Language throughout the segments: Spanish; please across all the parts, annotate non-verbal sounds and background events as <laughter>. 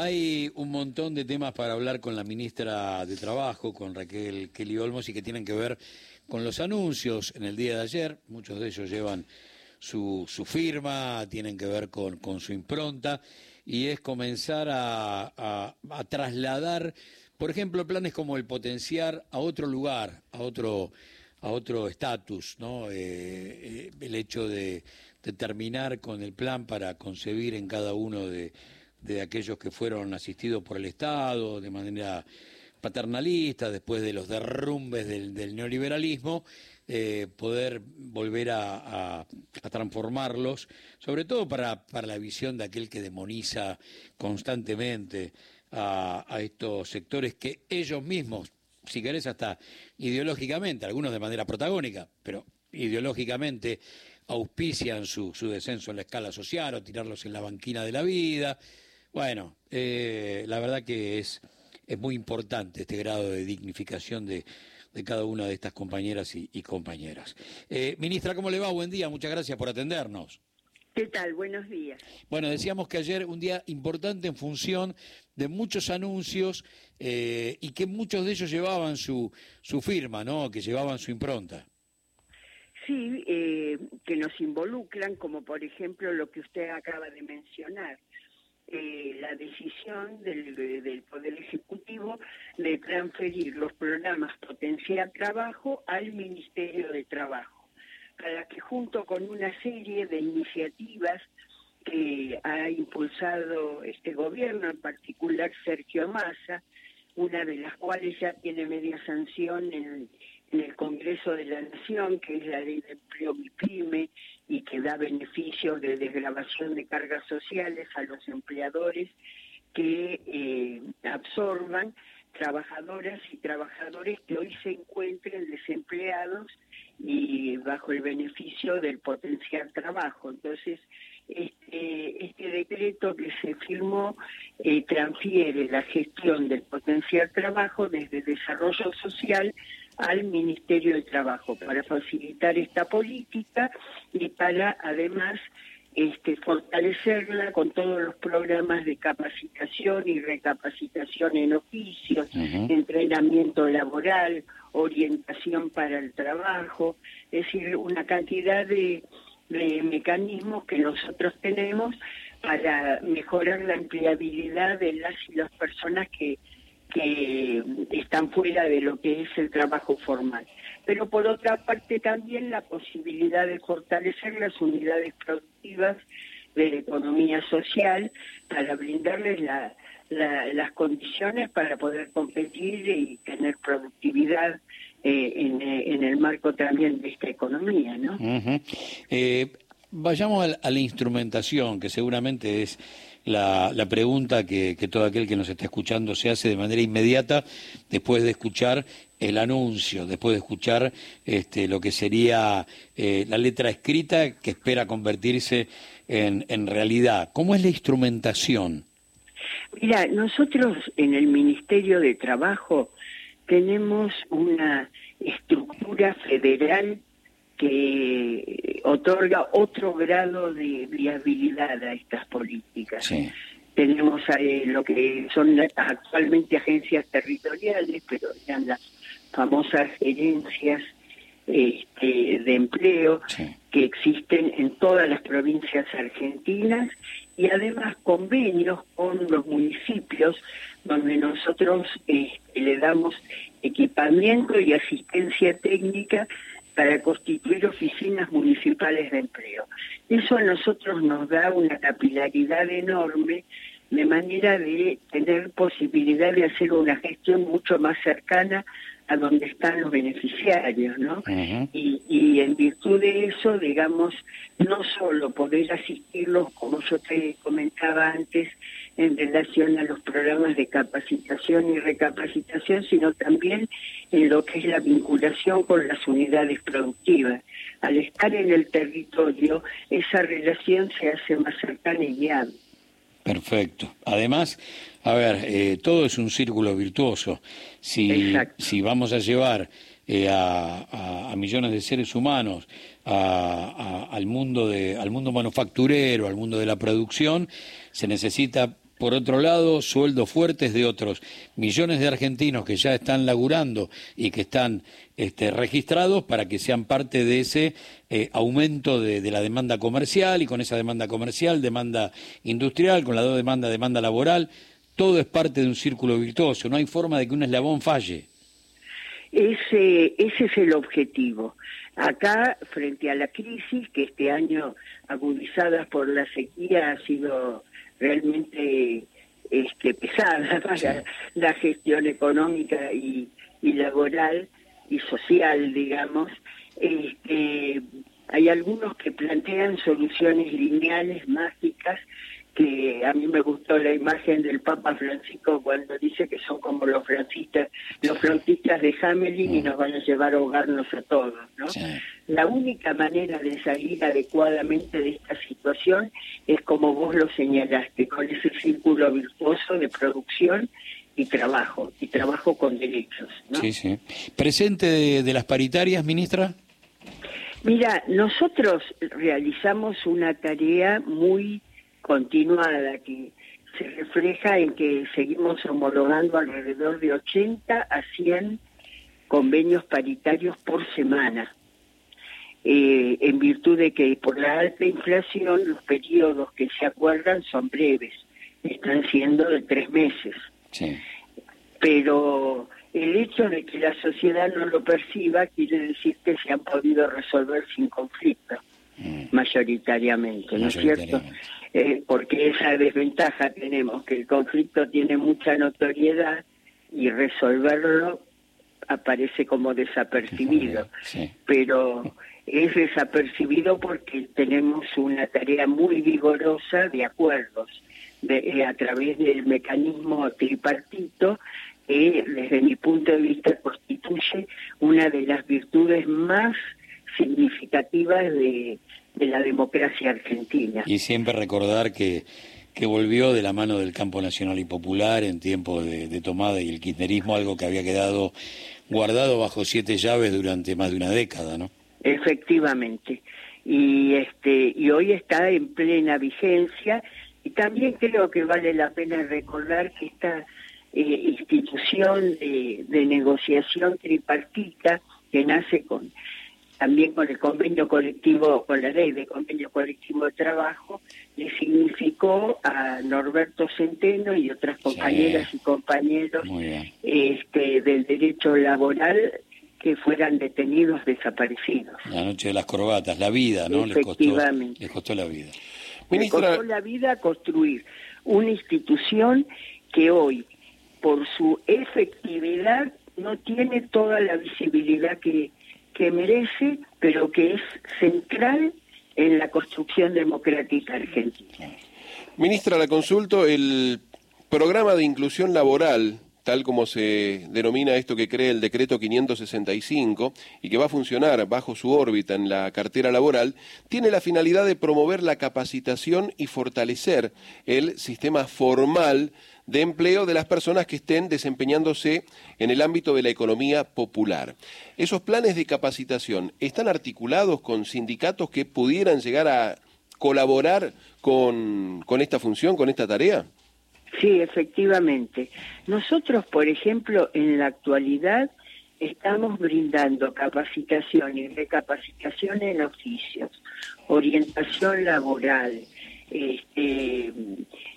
Hay un montón de temas para hablar con la ministra de Trabajo, con Raquel Kelly Olmos, y que tienen que ver con los anuncios en el día de ayer. Muchos de ellos llevan su, su firma, tienen que ver con, su impronta, y es comenzar a, trasladar, por ejemplo, planes como el potenciar a otro lugar, a otro a otro estatus, ¿no? Eh, eh, el hecho de, terminar con el plan para concebir en cada uno de, de, aquellos que fueron asistidos por el Estado de manera paternalista, después de los derrumbes del, neoliberalismo, eh, poder volver a, transformarlos, sobre todo para, para la visión de aquel que demoniza constantemente a, a estos sectores que ellos mismos si querés, hasta ideológicamente, algunos de manera protagónica, pero ideológicamente auspician su, su descenso en la escala social o tirarlos en la banquina de la vida. Bueno, eh, la verdad que es, es muy importante este grado de dignificación de, de cada una de estas compañeras y, y compañeras. Eh, ministra, ¿cómo le va? Buen día, muchas gracias por atendernos. ¿Qué tal? Buenos días. Bueno, decíamos que ayer un día importante en función de muchos anuncios eh, y que muchos de ellos llevaban su, su firma, ¿no? Que llevaban su impronta. Sí, eh, que nos involucran, como por ejemplo lo que usted acaba de mencionar. Eh, la decisión del, del, Poder Ejecutivo de transferir los programas Potencial Trabajo al Ministerio de Trabajo, para que junto con una serie de iniciativas que ha impulsado este gobierno, en particular Sergio Massa, una de las cuales ya tiene media sanción en, en el Congreso de la Nación, que es la ley de empleo MIPYME y que da beneficios de desgrabación de cargas sociales a los empleadores que eh, absorban trabajadoras y trabajadores que hoy se encuentren desempleados y bajo el beneficio del potencial trabajo. Entonces, este, este decreto que se firmó eh, transfiere la gestión del potencial trabajo desde desarrollo social al Ministerio de Trabajo para facilitar esta política y para además este, fortalecerla con todos los programas de capacitación y recapacitación en oficios, uh -huh. entrenamiento laboral, orientación para el trabajo, es decir, una cantidad de, de mecanismos que nosotros tenemos para mejorar la empleabilidad de las y las personas que, que están fuera de lo que es el trabajo formal. Pero por otra parte también la posibilidad de fortalecer las unidades productivas de la economía social para brindarles la, la, las condiciones para poder competir y tener productividad eh, en, en, el marco también de esta economía, ¿no? Uh eh, vayamos a la, instrumentación, que seguramente es la, la pregunta que, que, todo aquel que nos está escuchando se hace de manera inmediata después de escuchar el anuncio, después de escuchar este, lo que sería eh, la letra escrita que espera convertirse en, en realidad. ¿Cómo es la instrumentación? Mira, nosotros en el Ministerio de Trabajo tenemos una estructura federal que otorga otro grado de viabilidad a estas políticas. Sí. Tenemos eh, lo que son actualmente agencias territoriales, pero eran las famosas gerencias este, de empleo sí. que existen en todas las provincias argentinas y además convenios con los municipios donde nosotros eh, le damos equipamiento y asistencia técnica para constituir oficinas municipales de empleo. Eso a nosotros nos da una capilaridad enorme de manera de tener posibilidad de hacer una gestión mucho más cercana a donde están los beneficiarios, ¿no? Uh -huh. y, y, en virtud de eso, digamos, no solo poder asistirlos, como yo te comentaba antes, en relación a los programas de capacitación y recapacitación, sino también en lo que es la vinculación con las unidades productivas. Al estar en el territorio, esa relación se hace más cercana y viable. Perfecto. Además, a ver, eh, todo es un círculo virtuoso. Si, si vamos a llevar eh, a, a, a, millones de seres humanos a, al mundo de, al mundo manufacturero, al mundo de la producción, se necesita por otro lado, sueldos fuertes de otros millones de argentinos que ya están laburando y que están este, registrados para que sean parte de ese eh, aumento de, la demanda comercial y con esa demanda comercial, demanda industrial, con la demanda, demanda laboral. Todo es parte de un círculo virtuoso. No hay forma de que un eslabón falle. Ese, ese es el objetivo. Acá, frente a la crisis, que este año, agudizada por la sequía, ha sido realmente este, pesada <laughs> para la gestión económica y, y, laboral y social, digamos, este, hay algunos que plantean soluciones lineales, mágicas, que a mí me gustó la imagen del Papa Francisco cuando dice que son como los francistas, los frontistas de Hamelin y nos van a llevar a ahogarnos a todos, ¿no? La única manera de salir adecuadamente de esta situación es como vos lo señalaste, con ese círculo virtuoso de producción y trabajo, y trabajo con derechos. ¿no? Sí, sí. ¿Presente de las paritarias, ministra? Mira, nosotros realizamos una tarea muy continuada que se refleja en que seguimos homologando alrededor de 80 a 100 convenios paritarios por semana, eh, en virtud de que por la alta inflación los periodos que se acuerdan son breves, están siendo de tres meses. Pero el hecho de que la sociedad no lo perciba quiere decir que se han podido resolver sin conflicto, mm. mayoritariamente, ¿no es cierto? Eh, porque esa desventaja tenemos, que el conflicto tiene mucha notoriedad y resolverlo aparece como desapercibido, pero es desapercibido porque tenemos una tarea muy vigorosa de acuerdos eh, a través del mecanismo tripartito que desde mi punto de vista constituye una de las virtudes más significativas de, de la democracia argentina. Y siempre recordar que, que volvió de la mano del campo nacional y popular en tiempo de, tomada y el kirchnerismo, algo que había quedado guardado bajo siete llaves durante más de una década, ¿no? Efectivamente. Y, este, y hoy está en plena vigencia y también creo que vale la pena recordar que esta eh, institución de, de negociación tripartita que nace con también con el convenio colectivo, con la ley de convenio colectivo de trabajo, le significó a Norberto Centeno y otras compañeras y compañeros este, del derecho laboral que fueran detenidos desaparecidos. La noche de las corbatas, la vida, ¿no? Les costó, les costó la vida. Ministra... Les costó la vida construir una institución que hoy, por su efectividad, no tiene toda la visibilidad que, que merece, pero que es central en la construcción democrática argentina. Ministra, la consulto, el programa de inclusión laboral, tal como se denomina esto que cree el decreto 565 y que va a funcionar bajo su órbita en la cartera laboral, tiene la finalidad de promover la capacitación y fortalecer el sistema formal de empleo de las personas que estén desempeñándose en el ámbito de la economía popular. ¿Esos planes de capacitación están articulados con sindicatos que pudieran llegar a colaborar con, con esta función, con esta tarea? Sí, efectivamente. Nosotros, por ejemplo, en la actualidad estamos brindando capacitación y recapacitación en oficios, orientación laboral, este,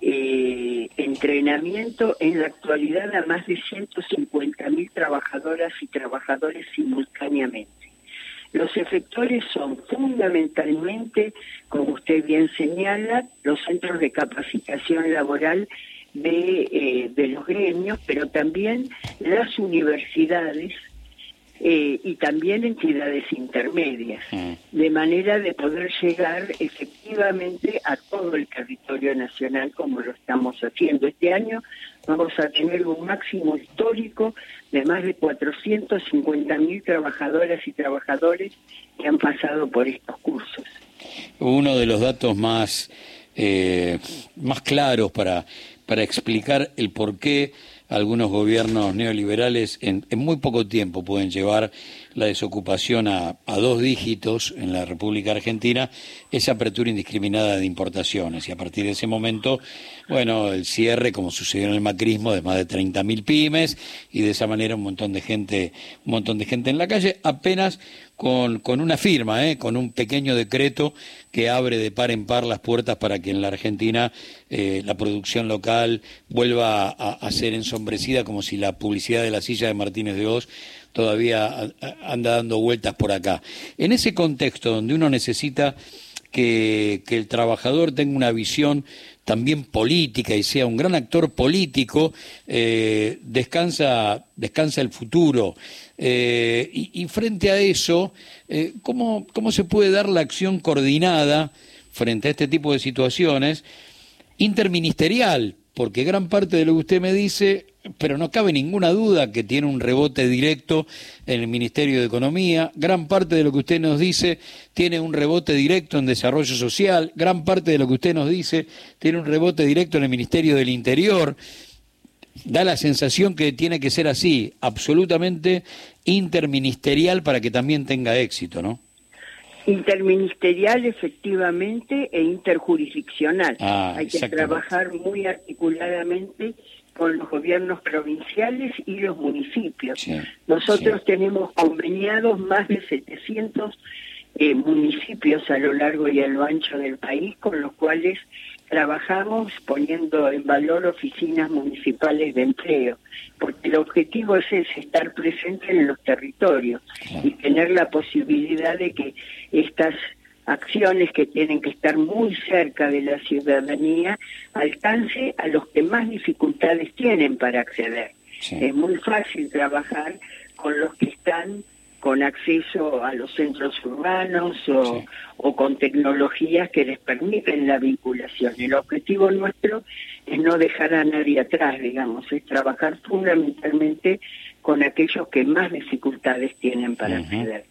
eh, entrenamiento en la actualidad a más de 150 mil trabajadoras y trabajadores simultáneamente. Los efectores son fundamentalmente, como usted bien señala, los centros de capacitación laboral de, eh, de los gremios, pero también las universidades eh, y también entidades intermedias, mm. de manera de poder llegar efectivamente a todo el territorio nacional como lo estamos haciendo. Este año vamos a tener un máximo histórico de más de 450 mil trabajadoras y trabajadores que han pasado por estos cursos. Uno de los datos más eh, más claros para, para explicar el por qué algunos gobiernos neoliberales en, muy poco tiempo pueden llevar la desocupación a, dos dígitos en la República Argentina, esa apertura indiscriminada de importaciones. Y a partir de ese momento, bueno, el cierre, como sucedió en el macrismo, de más de 30.000 pymes y de esa manera un montón de gente, un montón de gente en la calle, apenas con, con una firma, ¿eh? con un pequeño decreto que abre de par en par las puertas para que en la Argentina eh, la producción local vuelva a, ser ensombrecida como si la publicidad de la silla de Martínez de Oz todavía anda dando vueltas por acá. En ese contexto donde uno necesita que, el trabajador tenga una visión también política y sea un gran actor político, eh, descansa, descansa el futuro. Eh, y, frente a eso, eh, ¿cómo, ¿cómo se puede dar la acción coordinada frente a este tipo de situaciones interministerial? Porque gran parte de lo que usted me dice pero no cabe ninguna duda que tiene un rebote directo en el Ministerio de Economía, gran parte de lo que usted nos dice tiene un rebote directo en desarrollo social, gran parte de lo que usted nos dice tiene un rebote directo en el Ministerio del Interior. Da la sensación que tiene que ser así, absolutamente interministerial para que también tenga éxito, ¿no? Interministerial, efectivamente, e interjurisdiccional. Ah, Hay que trabajar muy articuladamente con los gobiernos provinciales y los municipios. Nosotros tenemos conveniados más de 700 eh, municipios a lo largo y a lo ancho del país con los cuales trabajamos poniendo en valor oficinas municipales de empleo, porque el objetivo es estar presente en los territorios y tener la posibilidad de que estas acciones que tienen que estar muy cerca de la ciudadanía alcance a los que más dificultades tienen para acceder. Es muy fácil trabajar con los que están con acceso a los centros urbanos o, o, con tecnologías que les permiten la vinculación. El objetivo nuestro es no dejar a nadie atrás, digamos, es trabajar fundamentalmente con aquellos que más dificultades tienen para acceder.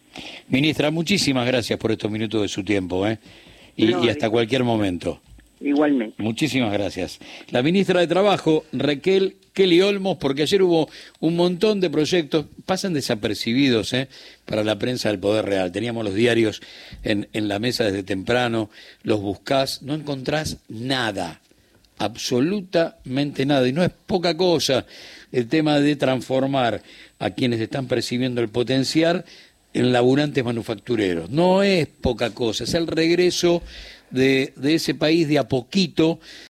Ministra, muchísimas gracias por estos minutos de su tiempo, ¿eh? y, hasta cualquier momento. Igualmente. Muchísimas gracias. La ministra de Trabajo, Raquel Kelly Olmos, porque ayer hubo un montón de proyectos, pasan desapercibidos ¿eh? para la prensa del Poder Real. Teníamos los diarios en, en la mesa desde temprano, los buscás, no encontrás nada, absolutamente nada. Y no es poca cosa el tema de transformar a quienes están percibiendo el potencial en laburantes manufactureros. No es poca cosa, es el regreso de, ese país de a poquito